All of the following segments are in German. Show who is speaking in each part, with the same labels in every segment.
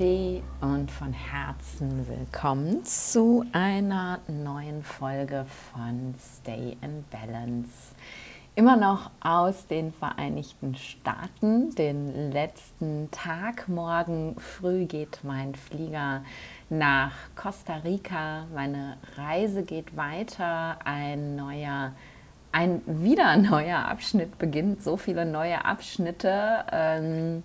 Speaker 1: Namaste und von Herzen willkommen zu einer neuen Folge von Stay in Balance. Immer noch aus den Vereinigten Staaten, den letzten Tag. Morgen früh geht mein Flieger nach Costa Rica. Meine Reise geht weiter. Ein neuer ein wieder neuer Abschnitt beginnt, so viele neue Abschnitte. Ähm,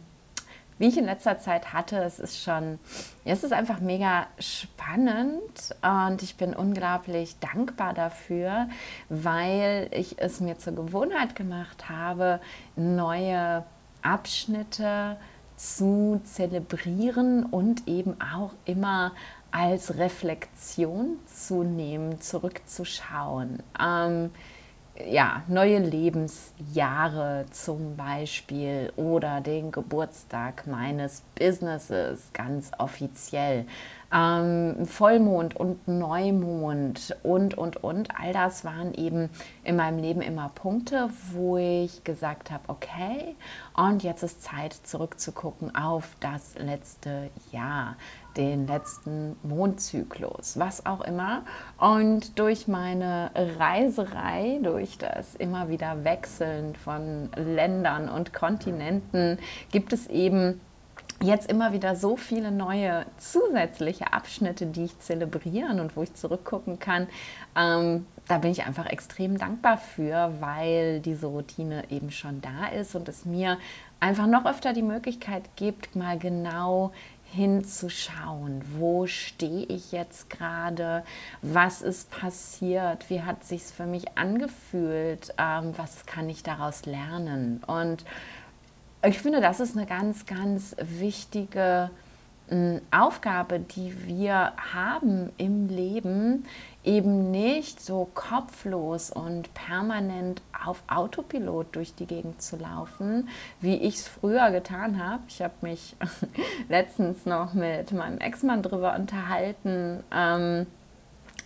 Speaker 1: wie ich in letzter Zeit hatte, es ist schon, es ist einfach mega spannend und ich bin unglaublich dankbar dafür, weil ich es mir zur Gewohnheit gemacht habe, neue Abschnitte zu zelebrieren und eben auch immer als Reflexion zu nehmen, zurückzuschauen. Ähm, ja, neue Lebensjahre zum Beispiel oder den Geburtstag meines Businesses ganz offiziell ähm, Vollmond und Neumond und, und, und. All das waren eben in meinem Leben immer Punkte, wo ich gesagt habe, okay, und jetzt ist Zeit zurückzugucken auf das letzte Jahr, den letzten Mondzyklus, was auch immer. Und durch meine Reiserei, durch das immer wieder Wechseln von Ländern und Kontinenten, gibt es eben jetzt immer wieder so viele neue zusätzliche Abschnitte, die ich zelebrieren und wo ich zurückgucken kann. Ähm, da bin ich einfach extrem dankbar für, weil diese Routine eben schon da ist und es mir einfach noch öfter die Möglichkeit gibt, mal genau hinzuschauen, wo stehe ich jetzt gerade, was ist passiert, wie hat sich für mich angefühlt, ähm, was kann ich daraus lernen? Und ich finde, das ist eine ganz, ganz wichtige Aufgabe, die wir haben im Leben, eben nicht so kopflos und permanent auf Autopilot durch die Gegend zu laufen, wie ich es früher getan habe. Ich habe mich letztens noch mit meinem Ex-Mann darüber unterhalten, ähm,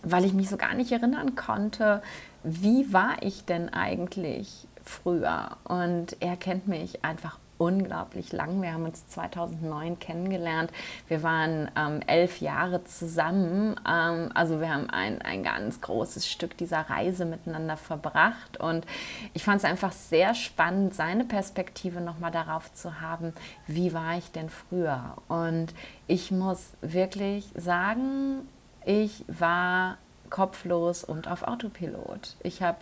Speaker 1: weil ich mich so gar nicht erinnern konnte, wie war ich denn eigentlich früher. Und er kennt mich einfach unglaublich lang. Wir haben uns 2009 kennengelernt. Wir waren ähm, elf Jahre zusammen. Ähm, also wir haben ein, ein ganz großes Stück dieser Reise miteinander verbracht. Und ich fand es einfach sehr spannend, seine Perspektive nochmal darauf zu haben, wie war ich denn früher. Und ich muss wirklich sagen, ich war kopflos und auf Autopilot. Ich habe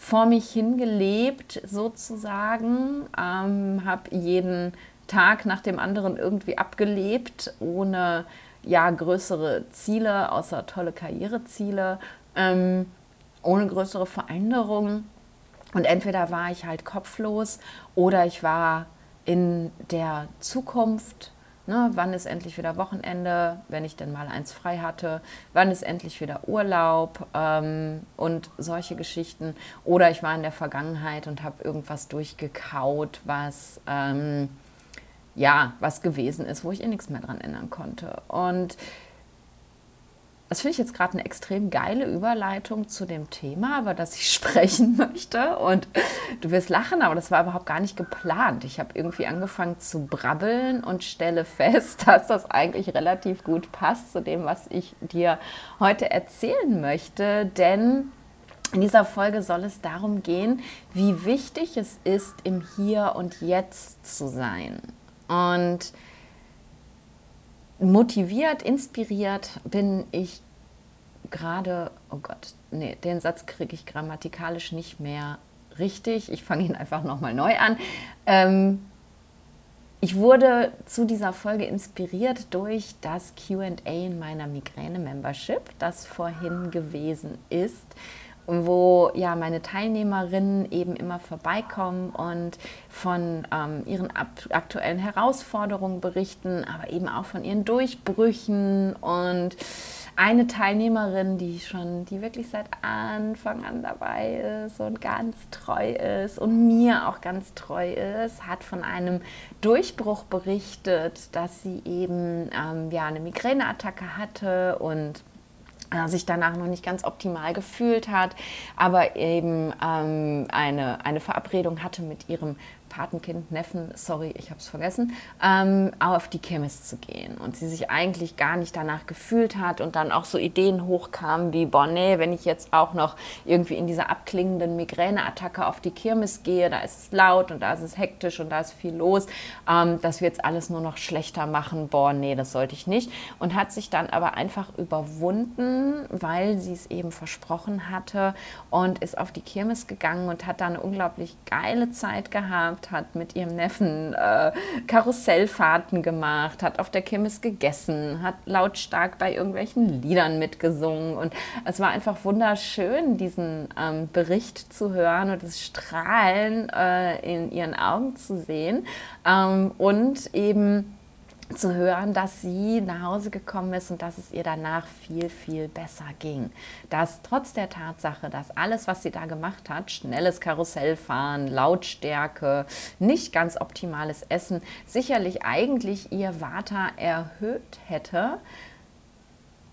Speaker 1: vor mich hingelebt sozusagen, ähm, habe jeden Tag nach dem anderen irgendwie abgelebt, ohne ja größere Ziele, außer tolle Karriereziele, ähm, ohne größere Veränderungen. Und entweder war ich halt kopflos oder ich war in der Zukunft Ne, wann ist endlich wieder Wochenende, wenn ich denn mal eins frei hatte? Wann ist endlich wieder Urlaub ähm, und solche Geschichten? Oder ich war in der Vergangenheit und habe irgendwas durchgekaut, was ähm, ja was gewesen ist, wo ich eh nichts mehr dran ändern konnte. Und das finde ich jetzt gerade eine extrem geile Überleitung zu dem Thema, über das ich sprechen möchte. Und du wirst lachen, aber das war überhaupt gar nicht geplant. Ich habe irgendwie angefangen zu brabbeln und stelle fest, dass das eigentlich relativ gut passt zu dem, was ich dir heute erzählen möchte. Denn in dieser Folge soll es darum gehen, wie wichtig es ist, im Hier und Jetzt zu sein. Und motiviert, inspiriert bin ich gerade, oh Gott, nee, den Satz kriege ich grammatikalisch nicht mehr richtig. Ich fange ihn einfach nochmal neu an. Ähm, ich wurde zu dieser Folge inspiriert durch das QA in meiner Migräne-Membership, das vorhin gewesen ist wo ja meine Teilnehmerinnen eben immer vorbeikommen und von ähm, ihren aktuellen Herausforderungen berichten, aber eben auch von ihren Durchbrüchen. Und eine Teilnehmerin, die schon, die wirklich seit Anfang an dabei ist und ganz treu ist und mir auch ganz treu ist, hat von einem Durchbruch berichtet, dass sie eben ähm, ja eine Migräneattacke hatte und sich danach noch nicht ganz optimal gefühlt hat, aber eben ähm, eine, eine Verabredung hatte mit ihrem Patenkind, Neffen, sorry, ich habe es vergessen, ähm, auf die Kirmes zu gehen. Und sie sich eigentlich gar nicht danach gefühlt hat und dann auch so Ideen hochkamen wie, boah, nee, wenn ich jetzt auch noch irgendwie in dieser abklingenden Migräneattacke auf die Kirmes gehe, da ist es laut und da ist es hektisch und da ist viel los, ähm, dass wir jetzt alles nur noch schlechter machen, boah, nee, das sollte ich nicht. Und hat sich dann aber einfach überwunden, weil sie es eben versprochen hatte und ist auf die Kirmes gegangen und hat da eine unglaublich geile Zeit gehabt, hat mit ihrem Neffen äh, Karussellfahrten gemacht, hat auf der Kirmes gegessen, hat lautstark bei irgendwelchen Liedern mitgesungen. Und es war einfach wunderschön, diesen ähm, Bericht zu hören und das Strahlen äh, in ihren Augen zu sehen. Ähm, und eben zu hören, dass sie nach Hause gekommen ist und dass es ihr danach viel, viel besser ging. Dass trotz der Tatsache, dass alles, was sie da gemacht hat, schnelles Karussellfahren, Lautstärke, nicht ganz optimales Essen, sicherlich eigentlich ihr Vata erhöht hätte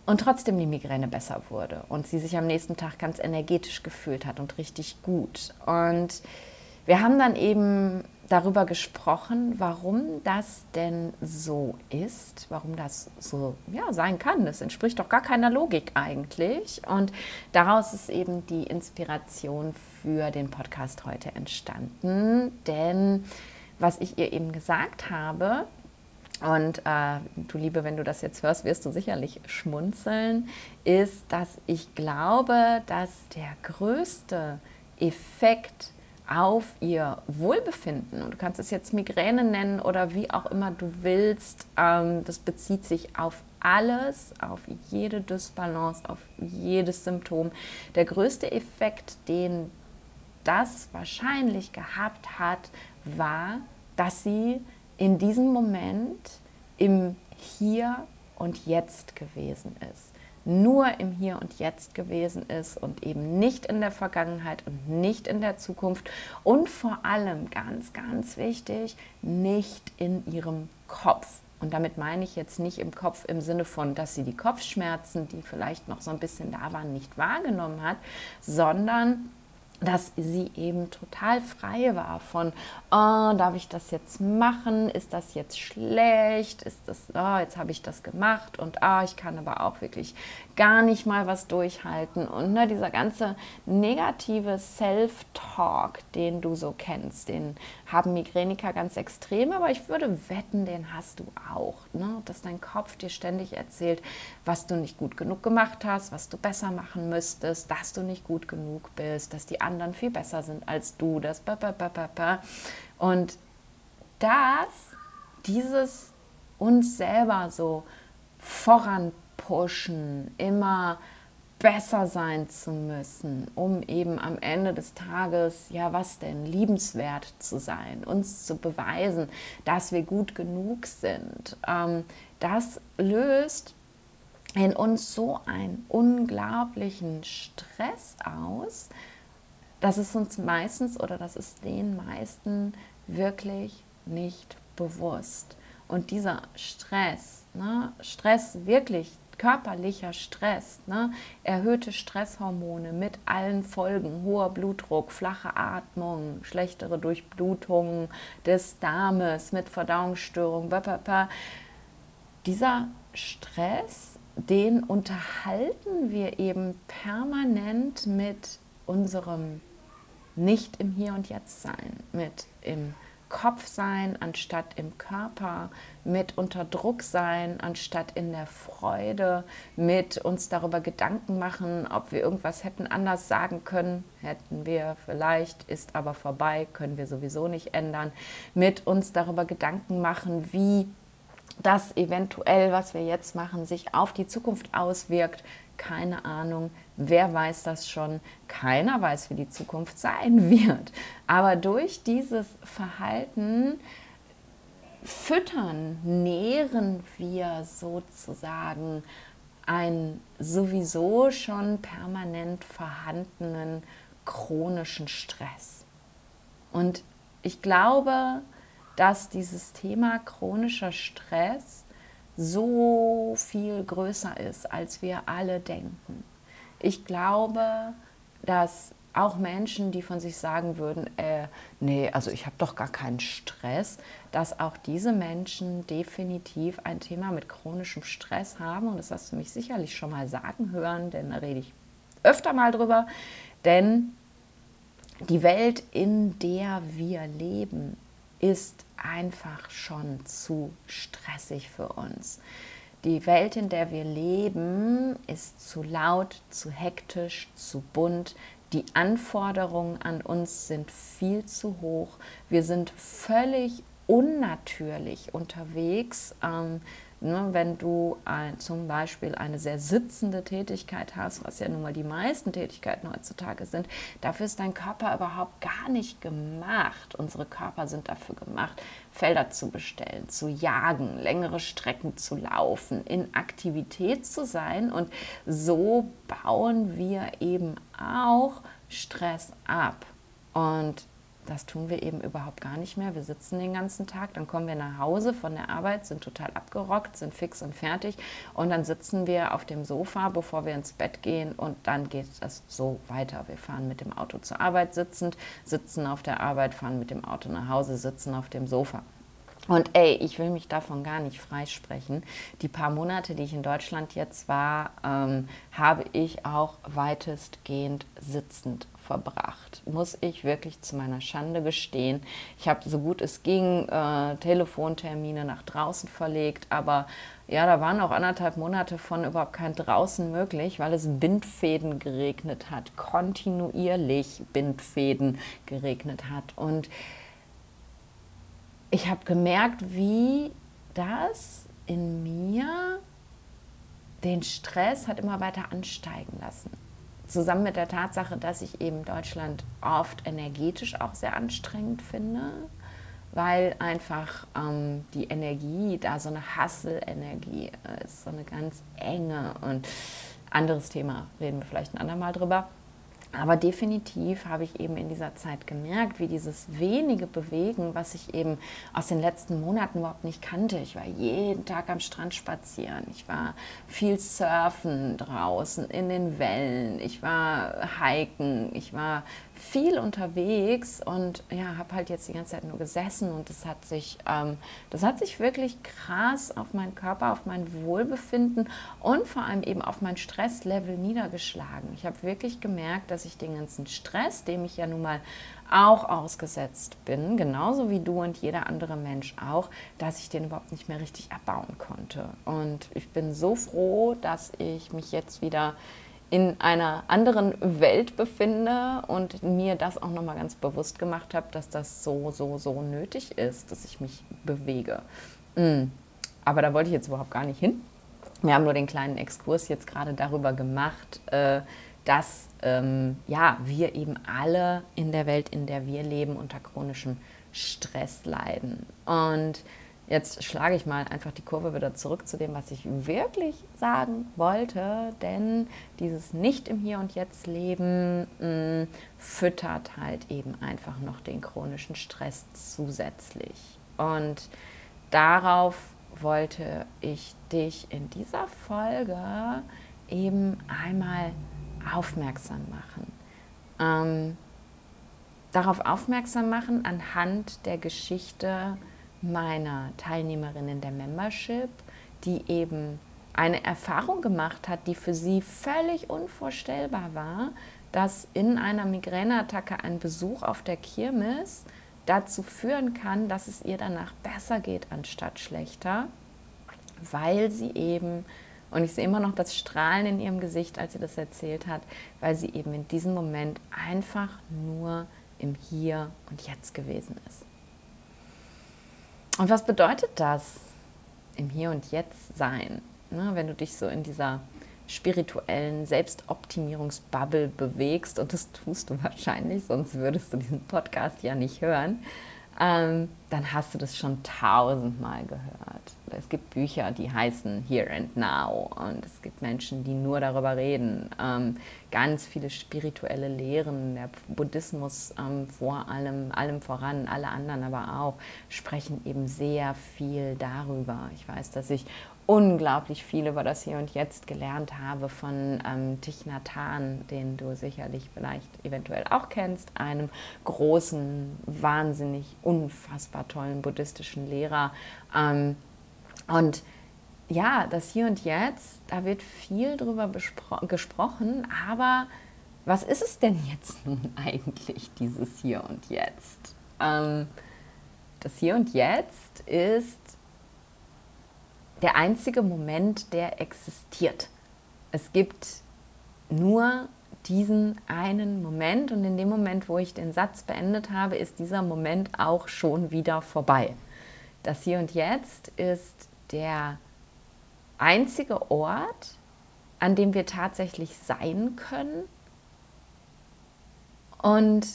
Speaker 1: und trotzdem die Migräne besser wurde und sie sich am nächsten Tag ganz energetisch gefühlt hat und richtig gut. Und wir haben dann eben darüber gesprochen, warum das denn so ist, warum das so ja, sein kann. Das entspricht doch gar keiner Logik eigentlich. Und daraus ist eben die Inspiration für den Podcast heute entstanden. Denn was ich ihr eben gesagt habe, und äh, du Liebe, wenn du das jetzt hörst, wirst du sicherlich schmunzeln, ist, dass ich glaube, dass der größte Effekt, auf ihr Wohlbefinden. Und du kannst es jetzt Migräne nennen oder wie auch immer du willst. Ähm, das bezieht sich auf alles, auf jede Dysbalance, auf jedes Symptom. Der größte Effekt, den das wahrscheinlich gehabt hat, war, dass sie in diesem Moment im Hier und Jetzt gewesen ist nur im Hier und Jetzt gewesen ist und eben nicht in der Vergangenheit und nicht in der Zukunft und vor allem ganz, ganz wichtig, nicht in ihrem Kopf. Und damit meine ich jetzt nicht im Kopf im Sinne von, dass sie die Kopfschmerzen, die vielleicht noch so ein bisschen da waren, nicht wahrgenommen hat, sondern dass sie eben total frei war von, oh, darf ich das jetzt machen? Ist das jetzt schlecht? Ist das, oh, jetzt habe ich das gemacht und oh, ich kann aber auch wirklich gar nicht mal was durchhalten. Und ne, dieser ganze negative Self-Talk, den du so kennst, den haben Migräniker ganz extrem, aber ich würde wetten, den hast du auch. Ne? Dass dein Kopf dir ständig erzählt, was du nicht gut genug gemacht hast, was du besser machen müsstest, dass du nicht gut genug bist, dass die anderen viel besser sind als du, das und das, dieses uns selber so voranpushen, immer besser sein zu müssen, um eben am Ende des Tages, ja was denn, liebenswert zu sein, uns zu beweisen, dass wir gut genug sind. Ähm, das löst in uns so einen unglaublichen Stress aus, dass es uns meistens oder das ist den meisten wirklich nicht bewusst. Und dieser Stress, ne, Stress wirklich körperlicher Stress, ne, erhöhte Stresshormone mit allen Folgen, hoher Blutdruck, flache Atmung, schlechtere Durchblutung des Darmes mit Verdauungsstörungen, dieser Stress, den unterhalten wir eben permanent mit unserem nicht im Hier und Jetzt sein, mit im Kopf sein anstatt im Körper, mit unter Druck sein anstatt in der Freude, mit uns darüber Gedanken machen, ob wir irgendwas hätten anders sagen können, hätten wir vielleicht, ist aber vorbei, können wir sowieso nicht ändern, mit uns darüber Gedanken machen, wie das eventuell, was wir jetzt machen, sich auf die Zukunft auswirkt, keine Ahnung. Wer weiß das schon? Keiner weiß, wie die Zukunft sein wird. Aber durch dieses Verhalten füttern, nähren wir sozusagen einen sowieso schon permanent vorhandenen chronischen Stress. Und ich glaube, dass dieses Thema chronischer Stress so viel größer ist, als wir alle denken. Ich glaube, dass auch Menschen, die von sich sagen würden, äh, nee, also ich habe doch gar keinen Stress, dass auch diese Menschen definitiv ein Thema mit chronischem Stress haben. Und das hast du mich sicherlich schon mal sagen hören, denn da rede ich öfter mal drüber. Denn die Welt, in der wir leben, ist einfach schon zu stressig für uns. Die Welt, in der wir leben, ist zu laut, zu hektisch, zu bunt. Die Anforderungen an uns sind viel zu hoch. Wir sind völlig unnatürlich unterwegs. Ähm, Ne, wenn du ein, zum Beispiel eine sehr sitzende Tätigkeit hast, was ja nun mal die meisten Tätigkeiten heutzutage sind, dafür ist dein Körper überhaupt gar nicht gemacht. Unsere Körper sind dafür gemacht, Felder zu bestellen, zu jagen, längere Strecken zu laufen, in Aktivität zu sein. Und so bauen wir eben auch Stress ab. Und das tun wir eben überhaupt gar nicht mehr. Wir sitzen den ganzen Tag, dann kommen wir nach Hause von der Arbeit, sind total abgerockt, sind fix und fertig und dann sitzen wir auf dem Sofa, bevor wir ins Bett gehen und dann geht das so weiter. Wir fahren mit dem Auto zur Arbeit sitzend, sitzen auf der Arbeit, fahren mit dem Auto nach Hause, sitzen auf dem Sofa. Und ey, ich will mich davon gar nicht freisprechen. Die paar Monate, die ich in Deutschland jetzt war, ähm, habe ich auch weitestgehend sitzend verbracht. Muss ich wirklich zu meiner Schande gestehen. Ich habe so gut es ging äh, Telefontermine nach draußen verlegt, aber ja, da waren auch anderthalb Monate von überhaupt kein draußen möglich, weil es Bindfäden geregnet hat, kontinuierlich Bindfäden geregnet hat. Und ich habe gemerkt, wie das in mir den Stress hat immer weiter ansteigen lassen zusammen mit der Tatsache, dass ich eben Deutschland oft energetisch auch sehr anstrengend finde, weil einfach ähm, die Energie da so eine Hassel-Energie ist, so eine ganz enge und anderes Thema, reden wir vielleicht ein andermal drüber. Aber definitiv habe ich eben in dieser Zeit gemerkt, wie dieses wenige Bewegen, was ich eben aus den letzten Monaten überhaupt nicht kannte. Ich war jeden Tag am Strand spazieren. Ich war viel surfen draußen in den Wellen. Ich war hiken. Ich war viel unterwegs und ja, habe halt jetzt die ganze Zeit nur gesessen und das hat sich, ähm, das hat sich wirklich krass auf meinen Körper, auf mein Wohlbefinden und vor allem eben auf mein Stresslevel niedergeschlagen. Ich habe wirklich gemerkt, dass ich den ganzen Stress, dem ich ja nun mal auch ausgesetzt bin, genauso wie du und jeder andere Mensch auch, dass ich den überhaupt nicht mehr richtig abbauen konnte. Und ich bin so froh, dass ich mich jetzt wieder in einer anderen Welt befinde und mir das auch nochmal ganz bewusst gemacht habe, dass das so, so, so nötig ist, dass ich mich bewege. Mm. Aber da wollte ich jetzt überhaupt gar nicht hin. Wir haben nur den kleinen Exkurs jetzt gerade darüber gemacht, äh, dass ähm, ja, wir eben alle in der Welt, in der wir leben, unter chronischem Stress leiden. Und Jetzt schlage ich mal einfach die Kurve wieder zurück zu dem, was ich wirklich sagen wollte, denn dieses Nicht im Hier und Jetzt Leben mh, mm, füttert halt eben einfach noch den chronischen Stress zusätzlich. Und darauf wollte ich dich in dieser Folge eben einmal aufmerksam machen. Ähm, darauf aufmerksam machen anhand der Geschichte, meiner Teilnehmerinnen der Membership, die eben eine Erfahrung gemacht hat, die für sie völlig unvorstellbar war, dass in einer Migräneattacke ein Besuch auf der Kirmes dazu führen kann, dass es ihr danach besser geht anstatt schlechter, weil sie eben, und ich sehe immer noch das Strahlen in ihrem Gesicht, als sie das erzählt hat, weil sie eben in diesem Moment einfach nur im Hier und Jetzt gewesen ist. Und was bedeutet das im Hier und Jetzt sein, ne, wenn du dich so in dieser spirituellen Selbstoptimierungsbubble bewegst? Und das tust du wahrscheinlich, sonst würdest du diesen Podcast ja nicht hören. Ähm, dann hast du das schon tausendmal gehört. Es gibt Bücher, die heißen Here and Now und es gibt Menschen, die nur darüber reden. Ähm, ganz viele spirituelle Lehren, der Buddhismus ähm, vor allem, allem voran, alle anderen aber auch, sprechen eben sehr viel darüber. Ich weiß, dass ich unglaublich viel über das Hier und Jetzt gelernt habe von ähm, Thich Nhat Hanh, den du sicherlich vielleicht eventuell auch kennst, einem großen, wahnsinnig, unfassbar tollen buddhistischen Lehrer. Ähm, und ja, das Hier und Jetzt, da wird viel drüber gesprochen, aber was ist es denn jetzt nun eigentlich, dieses Hier und Jetzt? Ähm, das Hier und Jetzt ist der einzige Moment, der existiert. Es gibt nur diesen einen Moment und in dem Moment, wo ich den Satz beendet habe, ist dieser Moment auch schon wieder vorbei. Das Hier und Jetzt ist der einzige Ort, an dem wir tatsächlich sein können und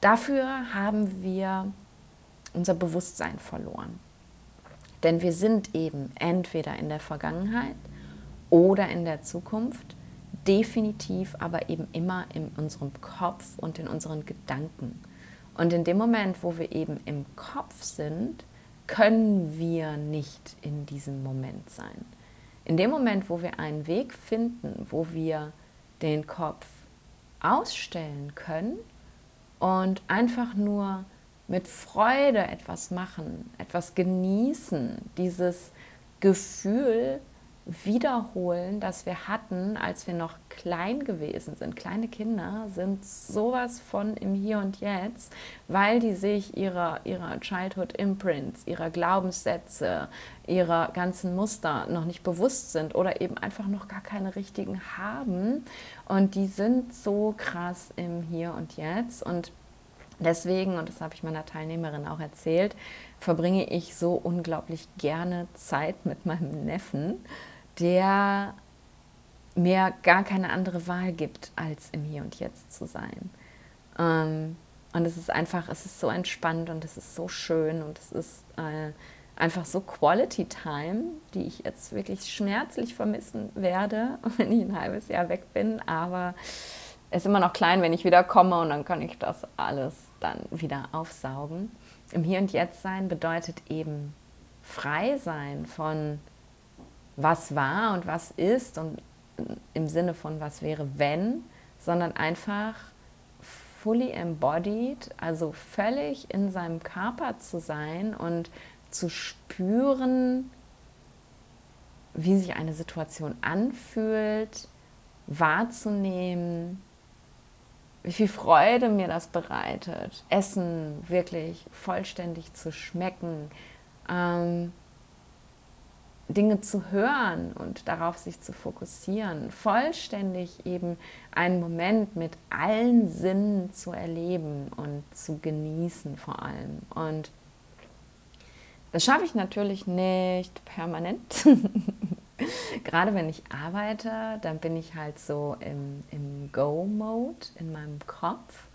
Speaker 1: dafür haben wir unser Bewusstsein verloren. Denn wir sind eben entweder in der Vergangenheit oder in der Zukunft, definitiv aber eben immer in unserem Kopf und in unseren Gedanken. Und in dem Moment, wo wir eben im Kopf sind, können wir nicht in diesem Moment sein. In dem Moment, wo wir einen Weg finden, wo wir den Kopf ausstellen können und einfach nur mit Freude etwas machen, etwas genießen, dieses Gefühl wiederholen, das wir hatten, als wir noch klein gewesen sind. Kleine Kinder sind sowas von im Hier und Jetzt, weil die sich ihrer, ihrer Childhood Imprints, ihrer Glaubenssätze, ihrer ganzen Muster noch nicht bewusst sind oder eben einfach noch gar keine richtigen haben. Und die sind so krass im Hier und Jetzt. Und Deswegen, und das habe ich meiner Teilnehmerin auch erzählt, verbringe ich so unglaublich gerne Zeit mit meinem Neffen, der mir gar keine andere Wahl gibt, als im Hier und Jetzt zu sein. Ähm, und es ist einfach, es ist so entspannt und es ist so schön und es ist äh, einfach so Quality Time, die ich jetzt wirklich schmerzlich vermissen werde, wenn ich ein halbes Jahr weg bin. Aber ist immer noch klein, wenn ich wieder komme und dann kann ich das alles dann wieder aufsaugen. Im Hier und Jetzt sein bedeutet eben frei sein von was war und was ist und im Sinne von was wäre wenn, sondern einfach fully embodied, also völlig in seinem Körper zu sein und zu spüren, wie sich eine Situation anfühlt, wahrzunehmen, wie viel Freude mir das bereitet, Essen wirklich vollständig zu schmecken, ähm, Dinge zu hören und darauf sich zu fokussieren, vollständig eben einen Moment mit allen Sinnen zu erleben und zu genießen vor allem. Und das schaffe ich natürlich nicht permanent. Gerade wenn ich arbeite, dann bin ich halt so im, im Go-Mode in meinem Kopf.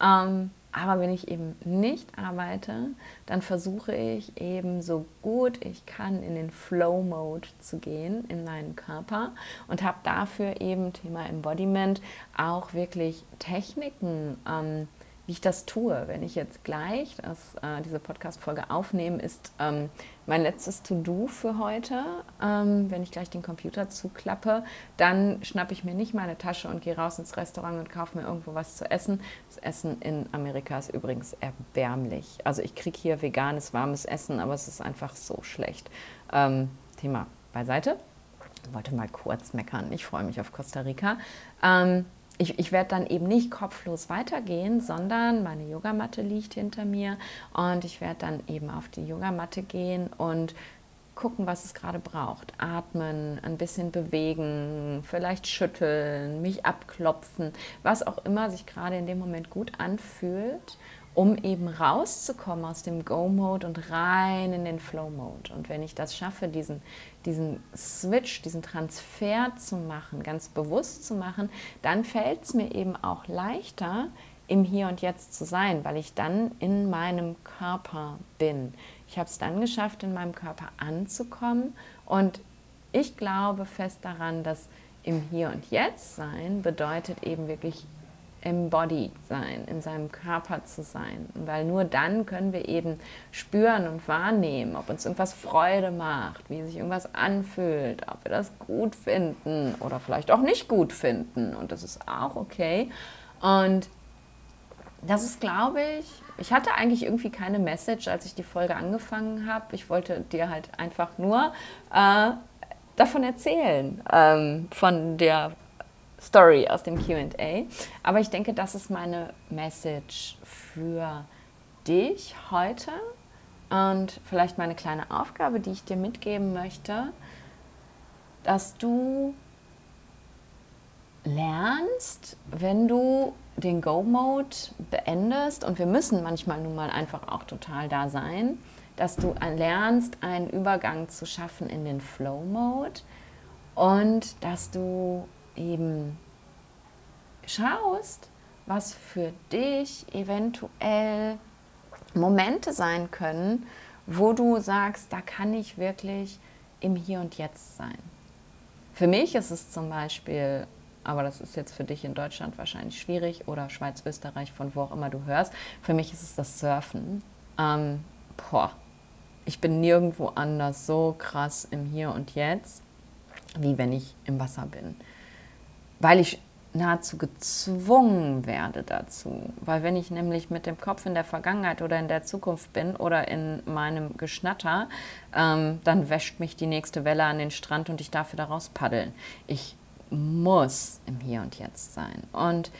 Speaker 1: Ähm, aber wenn ich eben nicht arbeite, dann versuche ich eben so gut ich kann in den Flow-Mode zu gehen in meinen Körper und habe dafür eben Thema Embodiment auch wirklich Techniken ähm, wie ich das tue. Wenn ich jetzt gleich das, äh, diese Podcast-Folge aufnehme, ist ähm, mein letztes To-Do für heute. Ähm, wenn ich gleich den Computer zuklappe, dann schnappe ich mir nicht meine Tasche und gehe raus ins Restaurant und kaufe mir irgendwo was zu essen. Das Essen in Amerika ist übrigens erbärmlich. Also ich kriege hier veganes, warmes Essen, aber es ist einfach so schlecht. Ähm, Thema beiseite. Ich wollte mal kurz meckern. Ich freue mich auf Costa Rica. Ich, ich werde dann eben nicht kopflos weitergehen, sondern meine Yogamatte liegt hinter mir und ich werde dann eben auf die Yogamatte gehen und gucken, was es gerade braucht. Atmen, ein bisschen bewegen, vielleicht schütteln, mich abklopfen, was auch immer sich gerade in dem Moment gut anfühlt um eben rauszukommen aus dem Go-Mode und rein in den Flow-Mode. Und wenn ich das schaffe, diesen, diesen Switch, diesen Transfer zu machen, ganz bewusst zu machen, dann fällt es mir eben auch leichter, im Hier und Jetzt zu sein, weil ich dann in meinem Körper bin. Ich habe es dann geschafft, in meinem Körper anzukommen und ich glaube fest daran, dass im Hier und Jetzt sein bedeutet eben wirklich embodied sein, in seinem Körper zu sein. Weil nur dann können wir eben spüren und wahrnehmen, ob uns irgendwas Freude macht, wie sich irgendwas anfühlt, ob wir das gut finden oder vielleicht auch nicht gut finden. Und das ist auch okay. Und das ist, glaube ich, ich hatte eigentlich irgendwie keine Message, als ich die Folge angefangen habe. Ich wollte dir halt einfach nur äh, davon erzählen, ähm, von der Story aus dem QA. Aber ich denke, das ist meine Message für dich heute und vielleicht meine kleine Aufgabe, die ich dir mitgeben möchte, dass du lernst, wenn du den Go-Mode beendest, und wir müssen manchmal nun mal einfach auch total da sein, dass du lernst, einen Übergang zu schaffen in den Flow-Mode und dass du eben schaust, was für dich eventuell Momente sein können, wo du sagst, da kann ich wirklich im Hier und Jetzt sein. Für mich ist es zum Beispiel, aber das ist jetzt für dich in Deutschland wahrscheinlich schwierig oder Schweiz, Österreich, von wo auch immer du hörst, für mich ist es das Surfen. Ähm, boah, ich bin nirgendwo anders so krass im Hier und Jetzt, wie wenn ich im Wasser bin. Weil ich nahezu gezwungen werde dazu. Weil wenn ich nämlich mit dem Kopf in der Vergangenheit oder in der Zukunft bin oder in meinem Geschnatter, ähm, dann wäscht mich die nächste Welle an den Strand und ich darf wieder raus paddeln. Ich muss im Hier und Jetzt sein. Und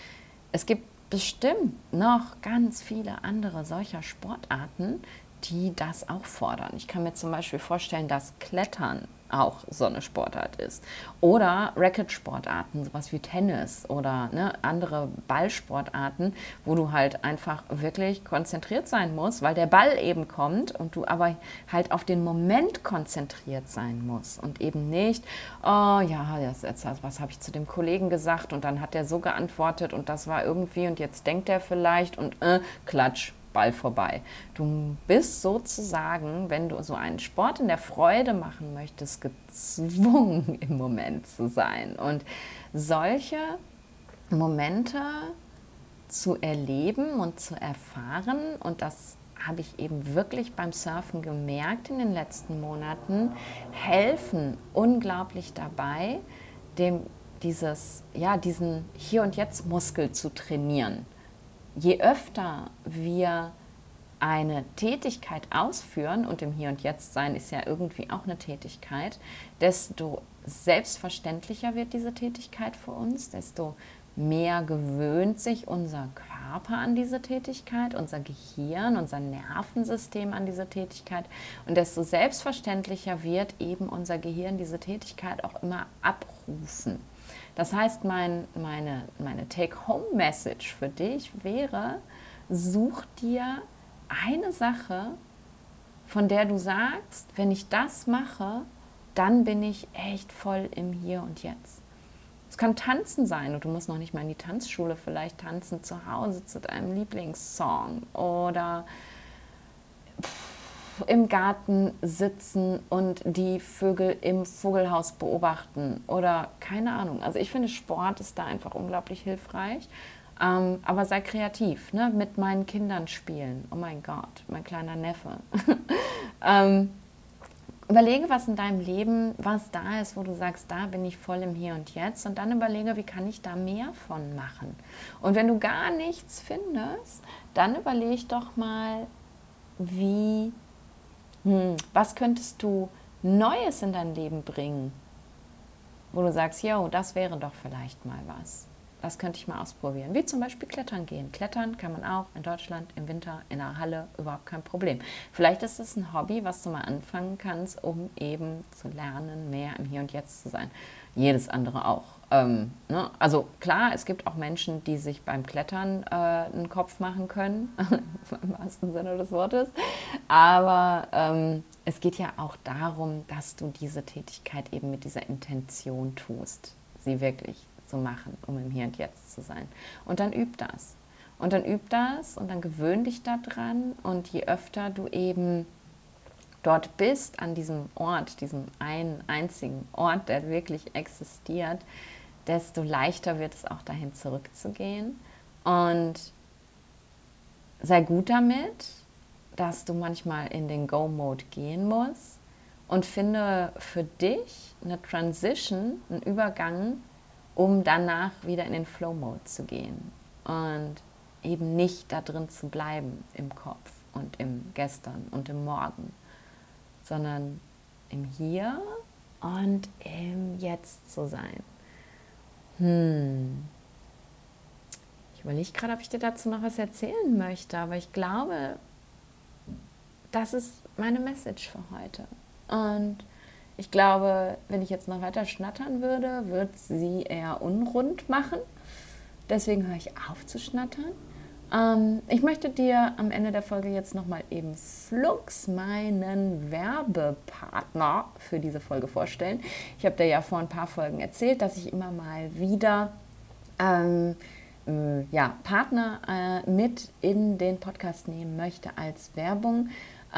Speaker 1: es gibt bestimmt noch ganz viele andere solcher Sportarten, die das auch fordern. Ich kann mir zum Beispiel vorstellen, dass Klettern auch so eine Sportart ist. Oder Racket-Sportarten, sowas wie Tennis oder ne, andere Ballsportarten, wo du halt einfach wirklich konzentriert sein musst, weil der Ball eben kommt und du aber halt auf den Moment konzentriert sein musst und eben nicht, oh ja, jetzt, jetzt, was habe ich zu dem Kollegen gesagt und dann hat der so geantwortet und das war irgendwie und jetzt denkt er vielleicht und äh, klatsch, Ball vorbei. Du bist sozusagen, wenn du so einen Sport in der Freude machen möchtest, gezwungen im Moment zu sein. Und solche Momente zu erleben und zu erfahren, und das habe ich eben wirklich beim Surfen gemerkt in den letzten Monaten, helfen unglaublich dabei, dem dieses, ja, diesen Hier- und Jetzt-Muskel zu trainieren je öfter wir eine Tätigkeit ausführen, und im Hier und Jetzt sein ist ja irgendwie auch eine Tätigkeit, desto selbstverständlicher wird diese Tätigkeit für uns, desto mehr gewöhnt sich unser Körper an diese Tätigkeit, unser Gehirn, unser Nervensystem an diese Tätigkeit und desto selbstverständlicher wird eben unser Gehirn diese Tätigkeit auch immer abrufen. Das heißt, mein, meine, meine Take-Home-Message für dich wäre, such dir eine Sache, von der du sagst, wenn ich das mache, dann bin ich echt voll im Hier und Jetzt. Es kann Tanzen sein und du musst noch nicht mal in die Tanzschule vielleicht tanzen zu Hause zu deinem Lieblingssong oder im Garten sitzen und die Vögel im Vogelhaus beobachten oder keine Ahnung. Also ich finde, Sport ist da einfach unglaublich hilfreich. Ähm, aber sei kreativ, ne? mit meinen Kindern spielen. Oh mein Gott, mein kleiner Neffe. ähm, überlege, was in deinem Leben, was da ist, wo du sagst, da bin ich voll im Hier und Jetzt. Und dann überlege, wie kann ich da mehr von machen. Und wenn du gar nichts findest, dann überlege doch mal, wie hm, was könntest du Neues in dein Leben bringen, wo du sagst, jo, das wäre doch vielleicht mal was. Das könnte ich mal ausprobieren. Wie zum Beispiel Klettern gehen. Klettern kann man auch in Deutschland im Winter in einer Halle überhaupt kein Problem. Vielleicht ist es ein Hobby, was du mal anfangen kannst, um eben zu lernen, mehr im Hier und Jetzt zu sein. Jedes andere auch. Ähm, ne? Also klar, es gibt auch Menschen, die sich beim Klettern äh, einen Kopf machen können, im wahrsten Sinne des Wortes. Aber ähm, es geht ja auch darum, dass du diese Tätigkeit eben mit dieser Intention tust, sie wirklich zu machen, um im Hier und Jetzt zu sein. Und dann üb das. Und dann üb das und dann gewöhn dich daran. Und je öfter du eben dort bist, an diesem Ort, diesem einen einzigen Ort, der wirklich existiert, desto leichter wird es auch dahin zurückzugehen. Und sei gut damit, dass du manchmal in den Go-Mode gehen musst und finde für dich eine Transition, einen Übergang, um danach wieder in den Flow-Mode zu gehen und eben nicht da drin zu bleiben im Kopf und im Gestern und im Morgen, sondern im Hier und im Jetzt zu sein. Hm. Ich überlege gerade, ob ich dir dazu noch was erzählen möchte, aber ich glaube, das ist meine Message für heute. Und ich glaube, wenn ich jetzt noch weiter schnattern würde, wird sie eher unrund machen. Deswegen höre ich auf zu schnattern. Ähm, ich möchte dir am Ende der Folge jetzt nochmal eben Flux, meinen Werbepartner für diese Folge vorstellen. Ich habe dir ja vor ein paar Folgen erzählt, dass ich immer mal wieder ähm, äh, ja, Partner äh, mit in den Podcast nehmen möchte als Werbung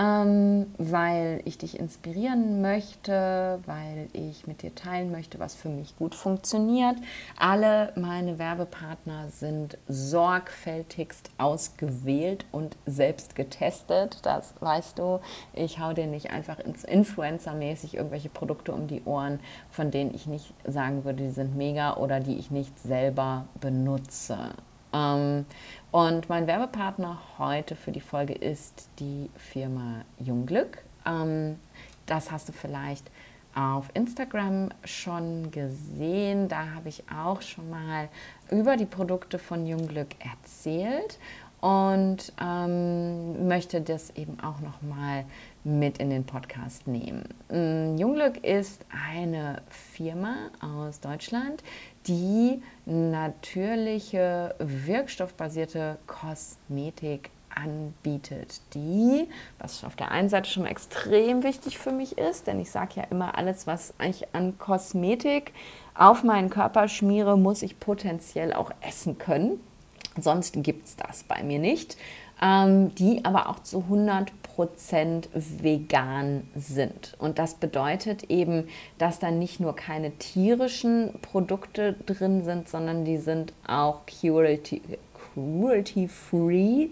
Speaker 1: ähm, weil ich dich inspirieren möchte, weil ich mit dir teilen möchte, was für mich gut funktioniert. Alle meine Werbepartner sind sorgfältigst ausgewählt und selbst getestet. Das weißt du. Ich hau dir nicht einfach influencermäßig irgendwelche Produkte um die Ohren, von denen ich nicht sagen würde, die sind mega oder die ich nicht selber benutze. Ähm, und mein Werbepartner heute für die Folge ist die Firma Jungglück. Ähm, das hast du vielleicht auf Instagram schon gesehen. Da habe ich auch schon mal über die Produkte von Jungglück erzählt und ähm, möchte das eben auch noch mal mit in den Podcast nehmen. Mm, Jungglück ist eine Firma aus Deutschland, die natürliche wirkstoffbasierte Kosmetik anbietet, die, was auf der einen Seite schon extrem wichtig für mich ist, denn ich sage ja immer, alles, was ich an Kosmetik auf meinen Körper schmiere, muss ich potenziell auch essen können. Sonst gibt es das bei mir nicht. Ähm, die aber auch zu 100 vegan sind. Und das bedeutet eben, dass da nicht nur keine tierischen Produkte drin sind, sondern die sind auch cruelty, cruelty free.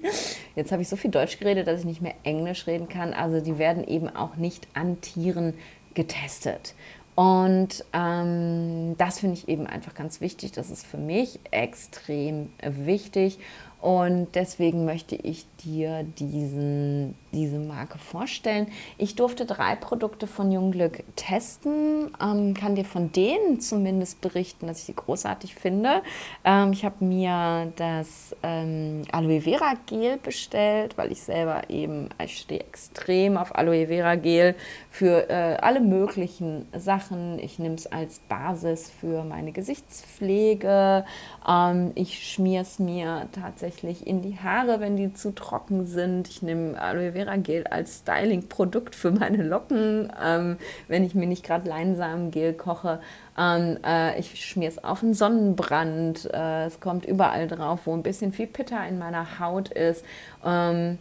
Speaker 1: Jetzt habe ich so viel Deutsch geredet, dass ich nicht mehr Englisch reden kann. Also die werden eben auch nicht an Tieren getestet. Und ähm, das finde ich eben einfach ganz wichtig. Das ist für mich extrem wichtig. Und deswegen möchte ich dir diesen, diese Marke vorstellen. Ich durfte drei Produkte von Jungglück testen, ähm, kann dir von denen zumindest berichten, dass ich sie großartig finde. Ähm, ich habe mir das ähm, Aloe Vera Gel bestellt, weil ich selber eben, ich stehe extrem auf Aloe Vera Gel für äh, alle möglichen Sachen. Ich nehme es als Basis für meine Gesichtspflege. Ähm, ich schmiere es mir tatsächlich in die Haare, wenn die zu trocken sind. Ich nehme Aloe Vera Gel als Styling-Produkt für meine Locken, ähm, wenn ich mir nicht gerade Leinsamengel koche. Ähm, äh, ich schmiere es auf einen Sonnenbrand. Äh, es kommt überall drauf, wo ein bisschen viel Pitter in meiner Haut ist. Ähm,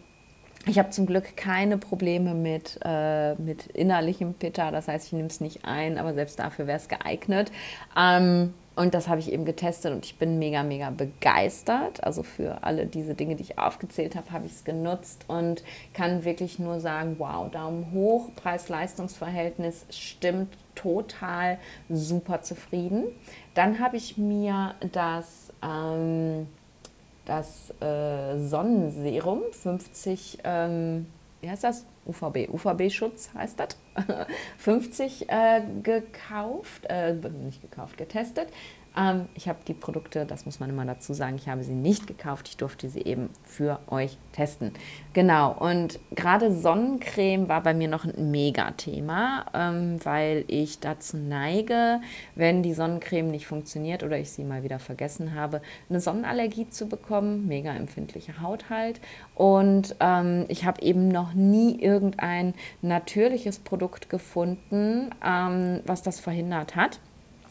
Speaker 1: ich habe zum Glück keine Probleme mit, äh, mit innerlichem Pitter, das heißt, ich nehme es nicht ein, aber selbst dafür wäre es geeignet. Ähm, und das habe ich eben getestet und ich bin mega, mega begeistert. Also für alle diese Dinge, die ich aufgezählt habe, habe ich es genutzt und kann wirklich nur sagen, wow, Daumen hoch, Preis-Leistungs-Verhältnis stimmt total super zufrieden. Dann habe ich mir das, ähm, das äh, Sonnenserum 50, ähm, wie heißt das? UVB, UVB-Schutz heißt das, 50 äh, gekauft, äh, nicht gekauft, getestet. Ähm, ich habe die Produkte, das muss man immer dazu sagen, ich habe sie nicht gekauft, ich durfte sie eben für euch testen. Genau, und gerade Sonnencreme war bei mir noch ein Mega-Thema, ähm, weil ich dazu neige, wenn die Sonnencreme nicht funktioniert oder ich sie mal wieder vergessen habe, eine Sonnenallergie zu bekommen, mega empfindliche Haut halt. Und ähm, ich habe eben noch nie irgendein natürliches Produkt gefunden, ähm, was das verhindert hat.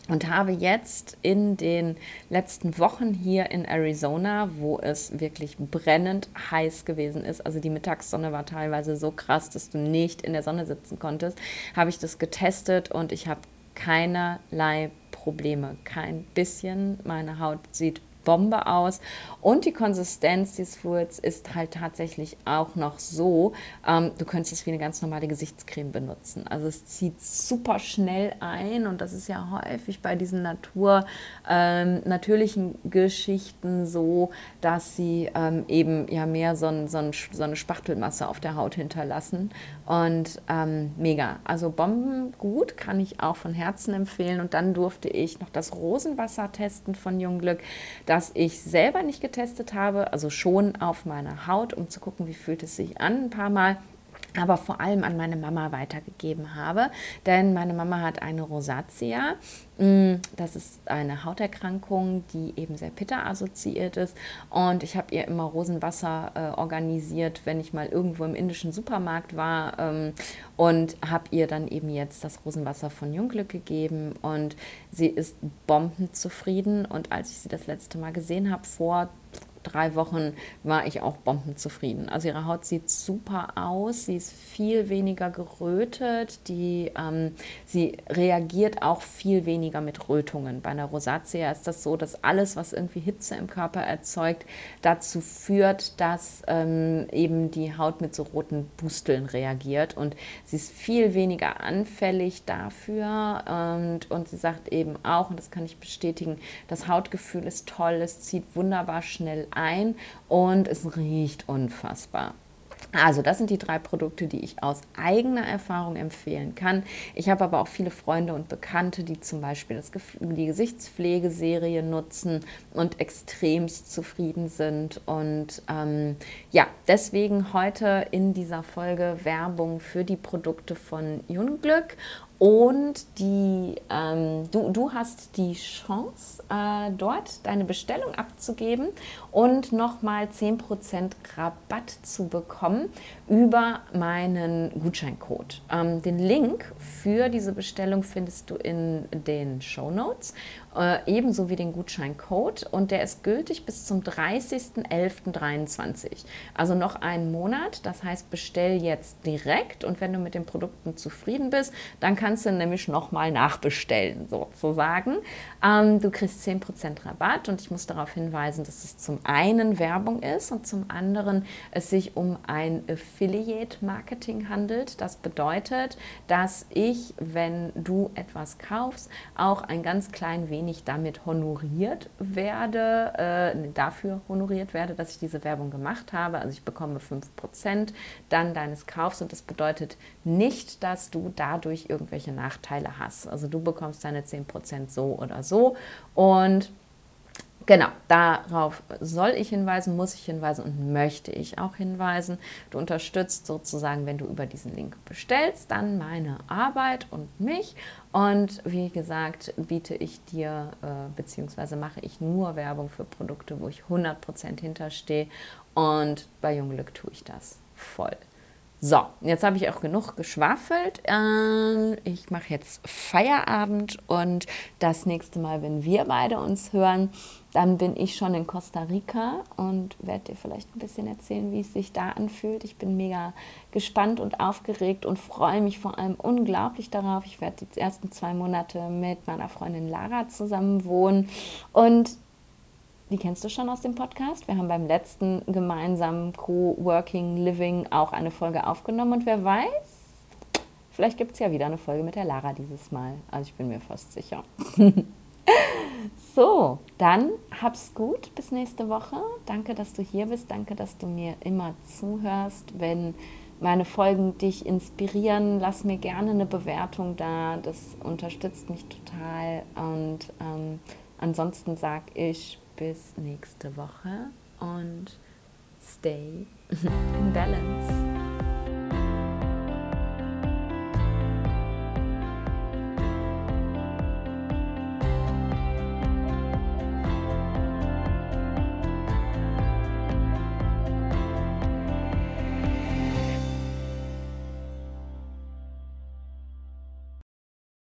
Speaker 1: Und habe jetzt in den letzten Wochen hier in Arizona, wo es wirklich brennend heiß gewesen ist, also die Mittagssonne war teilweise so krass, dass du nicht in der Sonne sitzen konntest, habe ich das getestet und ich habe keinerlei Probleme, kein bisschen. Meine Haut sieht Bombe aus. Und die Konsistenz des Fluids ist halt tatsächlich auch noch so, ähm, du könntest es wie eine ganz normale Gesichtscreme benutzen. Also es zieht super schnell ein und das ist ja häufig bei diesen Natur, ähm, natürlichen Geschichten so, dass sie ähm, eben ja mehr so, ein, so, ein, so, eine Spachtelmasse auf der Haut hinterlassen. Und ähm, mega. Also Bomben gut, kann ich auch von Herzen empfehlen. Und dann durfte ich noch das Rosenwasser testen von Jungglück. Da das ich selber nicht getestet habe, also schon auf meiner Haut, um zu gucken, wie fühlt es sich an, ein paar Mal aber vor allem an meine Mama weitergegeben habe. Denn meine Mama hat eine Rosatia. Mm, das ist eine Hauterkrankung, die eben sehr pitta assoziiert ist. Und ich habe ihr immer Rosenwasser äh, organisiert, wenn ich mal irgendwo im indischen Supermarkt war. Ähm, und habe ihr dann eben jetzt das Rosenwasser von Jungglück gegeben. Und sie ist bombenzufrieden. Und als ich sie das letzte Mal gesehen habe, vor drei Wochen war ich auch bombenzufrieden. Also ihre Haut sieht super aus, sie ist viel weniger gerötet, die, ähm, sie reagiert auch viel weniger mit Rötungen. Bei einer Rosatia ist das so, dass alles, was irgendwie Hitze im Körper erzeugt, dazu führt, dass ähm, eben die Haut mit so roten Pusteln reagiert und sie ist viel weniger anfällig dafür und, und sie sagt eben auch, und das kann ich bestätigen, das Hautgefühl ist toll, es zieht wunderbar schnell ein und es riecht unfassbar. Also das sind die drei Produkte, die ich aus eigener Erfahrung empfehlen kann. Ich habe aber auch viele Freunde und Bekannte, die zum Beispiel das, die Gesichtspflegeserie nutzen und extremst zufrieden sind. Und ähm, ja, deswegen heute in dieser Folge Werbung für die Produkte von Junglück. Und die, ähm, du, du hast die Chance, äh, dort deine Bestellung abzugeben und nochmal 10% Rabatt zu bekommen über meinen Gutscheincode. Ähm, den Link für diese Bestellung findest du in den Show Notes äh, ebenso wie den Gutscheincode und der ist gültig bis zum 30.11.23. Also noch einen Monat, das heißt bestell jetzt direkt und wenn du mit den Produkten zufrieden bist, dann kannst du nämlich nochmal nachbestellen sozusagen. Ähm, du kriegst 10% Rabatt und ich muss darauf hinweisen, dass es zum einen Werbung ist und zum anderen es sich um ein Affiliate Marketing handelt. Das bedeutet, dass ich, wenn du etwas kaufst, auch ein ganz klein wenig ich damit honoriert werde, äh, dafür honoriert werde, dass ich diese Werbung gemacht habe. Also ich bekomme 5% dann deines Kaufs und das bedeutet nicht, dass du dadurch irgendwelche Nachteile hast. Also du bekommst deine 10% so oder so und Genau, darauf soll ich hinweisen, muss ich hinweisen und möchte ich auch hinweisen. Du unterstützt sozusagen, wenn du über diesen Link bestellst, dann meine Arbeit und mich. Und wie gesagt, biete ich dir äh, beziehungsweise mache ich nur Werbung für Produkte, wo ich 100% hinterstehe. Und bei Junglück tue ich das voll. So, jetzt habe ich auch genug geschwafelt. Ähm, ich mache jetzt Feierabend und das nächste Mal, wenn wir beide uns hören, dann bin ich schon in Costa Rica und werde dir vielleicht ein bisschen erzählen, wie es sich da anfühlt. Ich bin mega gespannt und aufgeregt und freue mich vor allem unglaublich darauf. Ich werde die ersten zwei Monate mit meiner Freundin Lara zusammen wohnen und die kennst du schon aus dem Podcast. Wir haben beim letzten gemeinsamen Co-Working Living auch eine Folge aufgenommen und wer weiß, vielleicht gibt es ja wieder eine Folge mit der Lara dieses Mal. Also ich bin mir fast sicher. so, dann hab's gut. Bis nächste Woche. Danke, dass du hier bist. Danke, dass du mir immer zuhörst. Wenn meine Folgen dich inspirieren, lass mir gerne eine Bewertung da. Das unterstützt mich total. Und ähm, ansonsten sag ich bis nächste Woche und stay in balance.